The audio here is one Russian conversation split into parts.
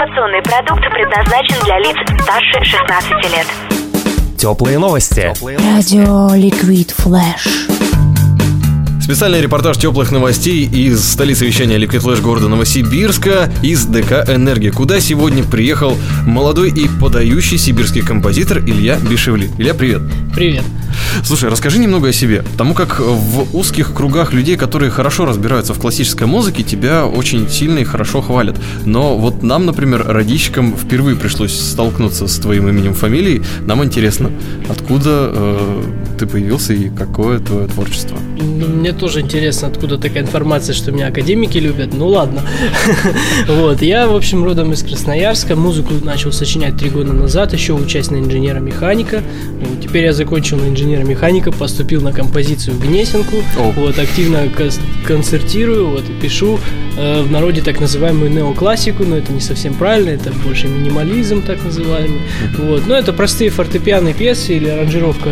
Информационный продукт предназначен для лиц старше 16 лет. Теплые новости. Радио Liquid Flash. Специальный репортаж теплых новостей из столицы вещания Liquid Flash города Новосибирска из ДК «Энергия», куда сегодня приехал молодой и подающий сибирский композитор Илья Бишевли. Илья, привет. Привет. Слушай, расскажи немного о себе, потому как в узких кругах людей, которые хорошо разбираются в классической музыке, тебя очень сильно и хорошо хвалят. Но вот нам, например, родичкам впервые пришлось столкнуться с твоим именем, фамилией. Нам интересно, откуда э, ты появился и какое твое творчество? Ну, мне тоже интересно, откуда такая информация, что меня академики любят. Ну ладно. Вот, я, в общем, родом из Красноярска. Музыку начал сочинять три года назад, еще учась на инженера-механика. Теперь я закончил на инженера-механика, поступил на композицию в Гнесинку. Вот, активно концертирую, вот, пишу э, в народе так называемую неоклассику, но это не совсем правильно, это больше минимализм так называемый. Вот, но это простые фортепианные пьесы или аранжировка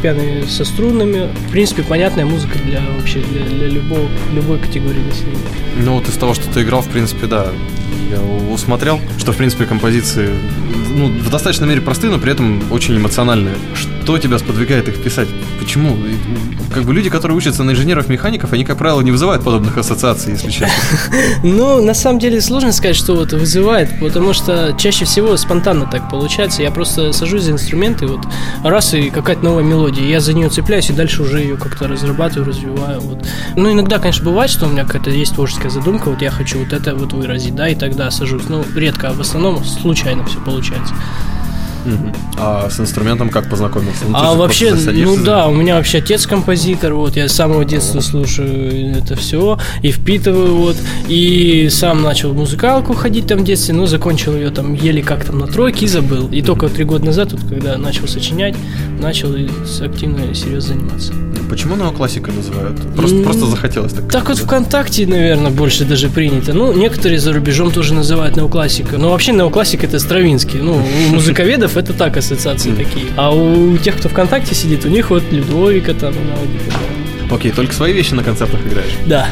фортепианы со струнами. В принципе, понятная музыка для вообще для, для любого, любой категории населения. Ну вот из того, что ты играл, в принципе, да, я усмотрел, что, в принципе, композиции ну, в достаточной мере простые, но при этом очень эмоциональные. Что тебя сподвигает их писать? Почему? Как бы люди, которые учатся на инженеров-механиков, они, как правило, не вызывают подобных ассоциаций, если честно. Ну, на самом деле сложно сказать, что вот вызывает, потому что чаще всего спонтанно так получается. Я просто сажусь за инструменты, вот раз и какая-то новая мелодия, я за нее цепляюсь и дальше уже ее как-то разрабатываю, развиваю. Ну, иногда, конечно, бывает, что у меня какая-то есть творческая задумка, вот я хочу вот это вот выразить, да, и тогда сажусь. Ну, редко, а в основном случайно все получается. А с инструментом как познакомился? Ну, а вообще, ну да, у меня вообще отец композитор, вот я с самого детства слушаю это все и впитываю, вот, и сам начал в музыкалку ходить там в детстве, но закончил ее там еле как там на тройке и забыл. И только три года назад, вот, когда начал сочинять, начал активно и серьезно заниматься. Почему неоклассикой называют? Просто, mm, просто захотелось так. Так вот ВКонтакте, наверное, больше даже принято. Ну, некоторые за рубежом тоже называют неоклассика. Но вообще неоклассика это Стравинский. Ну, у музыковедов это так ассоциации такие. А у тех, кто ВКонтакте сидит, у них вот Людовика там, Окей, только свои вещи на концертах играешь? Да.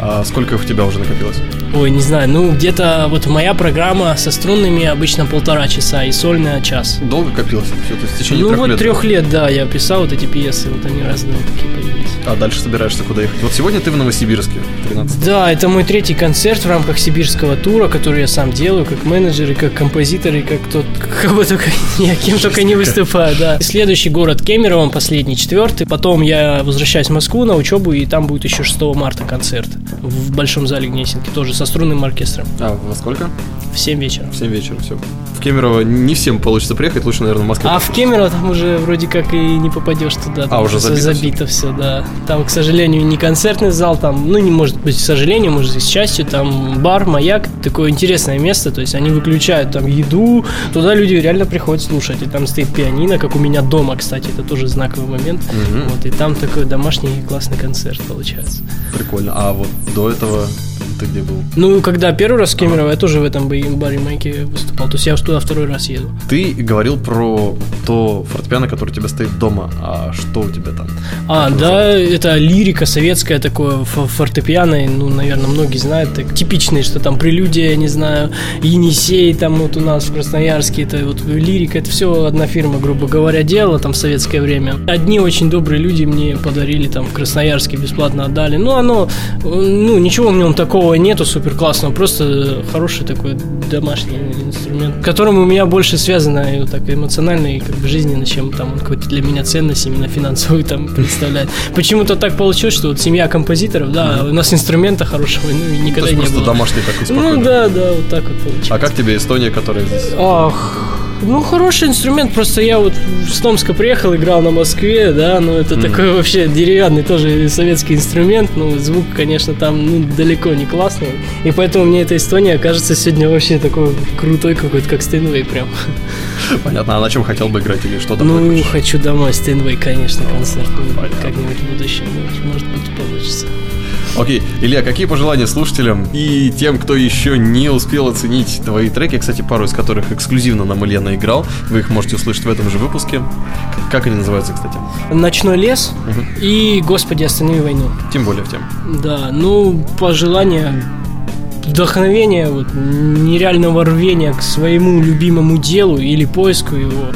А сколько у тебя уже накопилось? Ой, не знаю, ну где-то вот моя программа со струнными обычно полтора часа и сольная час. Долго копилось все? То есть в течение ну, трех вот лет? трех лет, да, я писал вот эти пьесы, вот они разные такие появились. А дальше собираешься куда ехать? Вот сегодня ты в Новосибирске, 13 Да, это мой третий концерт в рамках сибирского тура, который я сам делаю, как менеджер и как композитор, и как тот, кого только, я кем только не выступаю, да. Следующий город Кемерово, последний, четвертый. Потом я возвращаюсь в Москву на учебу, и там будет еще 6 марта концерт в Большом зале Гнесинки, тоже со струнным оркестром. А во сколько? В 7 вечера. В 7 вечера, все. В Кемерово не всем получится приехать, лучше, наверное, в Москве. А в Кемерово там уже вроде как и не попадешь туда. А, уже забито, забито все? все, да. Там, к сожалению, не концертный зал, там, ну, не может быть, к сожалению, может быть, с частью, там бар, маяк, такое интересное место, то есть они выключают там еду, туда люди реально приходят слушать, и там стоит пианино, как у меня дома, кстати, это тоже знаковый момент, угу. вот, и там такой домашний классный концерт получается. Прикольно. А вот до этого ты где был? Ну, когда первый раз в Кемерово, я тоже в этом баре Майке выступал. То есть я уж туда второй раз еду. Ты говорил про то фортепиано, которое у тебя стоит дома. А что у тебя там? А, как да, это лирика советская такое, фортепиано. Ну, наверное, многие знают. Так, типичные, что там прелюдия, я не знаю, Енисей, там вот у нас в Красноярске. Это вот лирика, это все одна фирма, грубо говоря, делала там в советское время. Одни очень добрые люди мне подарили там в Красноярске, бесплатно отдали. Ну, оно, ну, ничего в нем такого такого нету супер классного, просто хороший такой домашний инструмент, которым у меня больше связано и вот так эмоционально и как бы жизненно, чем там он какой-то для меня ценность именно финансовую там представляет. Почему-то так получилось, что вот семья композиторов, да, у нас инструмента хорошего ну, никогда не было. просто домашний такой спокойный. Ну да, да, вот так вот получилось. А как тебе Эстония, которая здесь? Ах, ну, хороший инструмент, просто я вот с Томска приехал, играл на Москве, да, ну, это mm. такой вообще деревянный тоже советский инструмент, ну, звук, конечно, там, ну, далеко не классный, и поэтому мне эта Эстония кажется сегодня вообще такой крутой какой-то, как Стейнвей прям. Понятно, а на чем хотел бы играть или что домой Ну, хочешь? хочу домой, Стейнвей, конечно, концерт, ну, как-нибудь в будущем, может быть, получится. Окей, Илья, какие пожелания слушателям и тем, кто еще не успел оценить твои треки, кстати, пару из которых эксклюзивно нам Илья наиграл, вы их можете услышать в этом же выпуске. Как они называются, кстати? «Ночной лес» угу. и «Господи, останови войну». Тем более в тем. Да, ну, пожелания вдохновения, вот, нереального рвения к своему любимому делу или поиску его.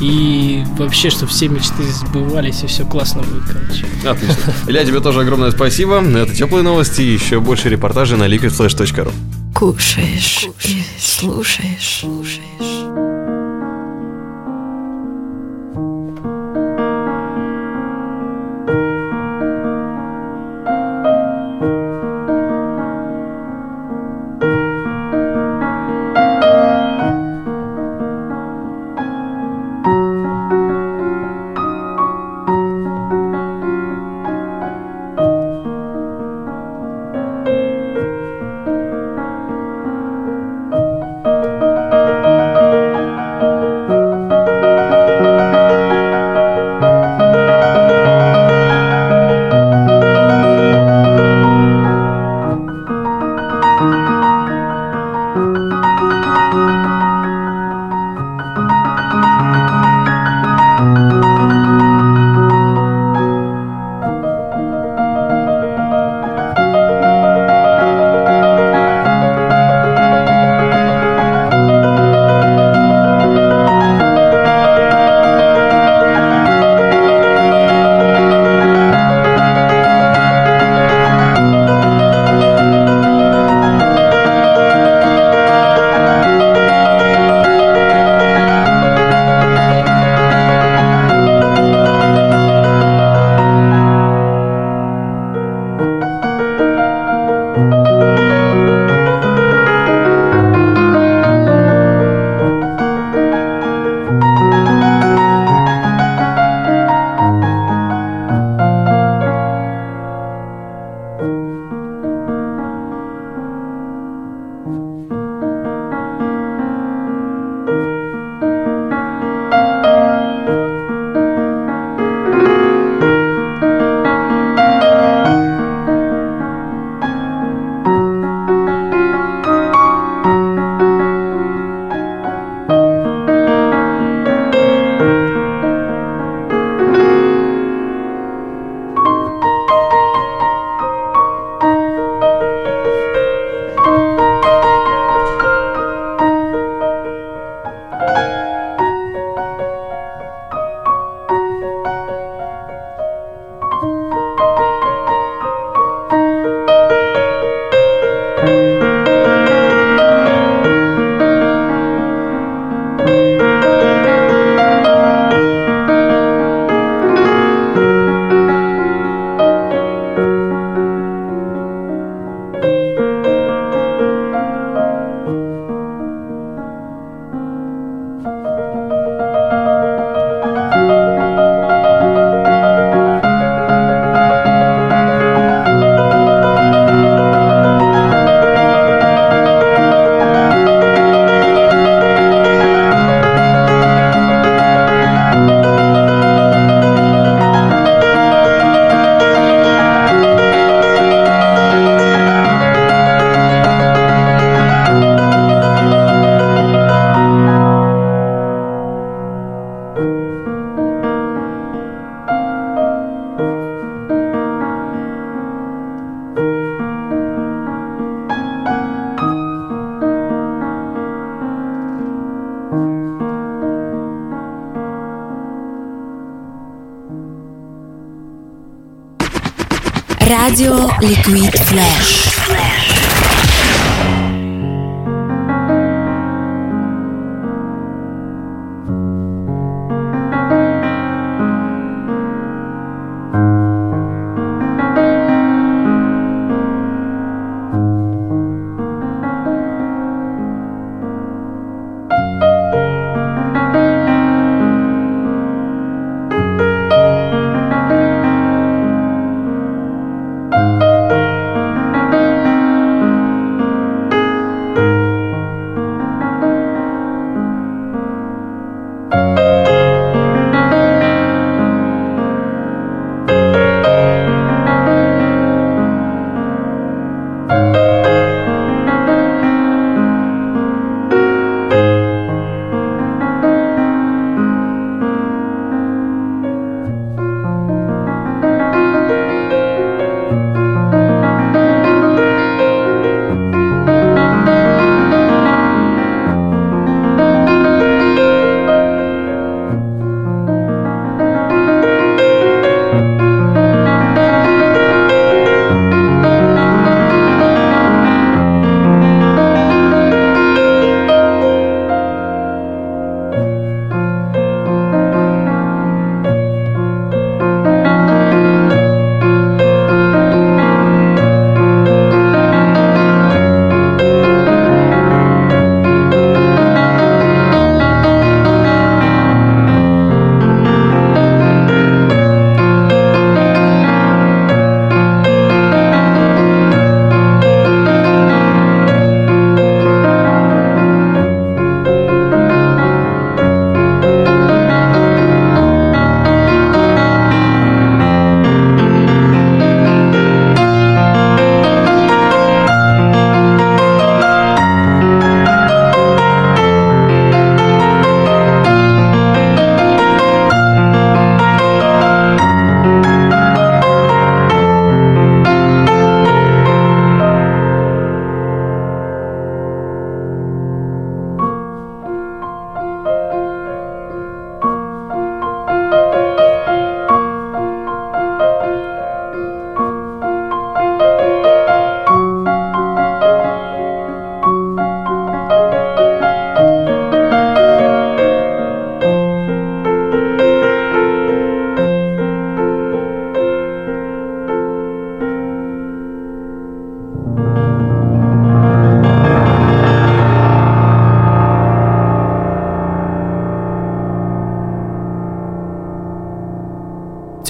И вообще, чтобы все мечты сбывались, и все классно будет, короче. Отлично. Илья, тебе тоже огромное спасибо. Это теплые новости и еще больше репортажей на liquidflash.ru. Кушаешь, и слушаешь, слушаешь. Liquid Flash.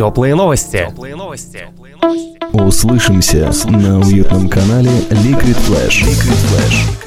Теплые новости. Услышимся на уютном канале Liquid Flash. Liquid Flash.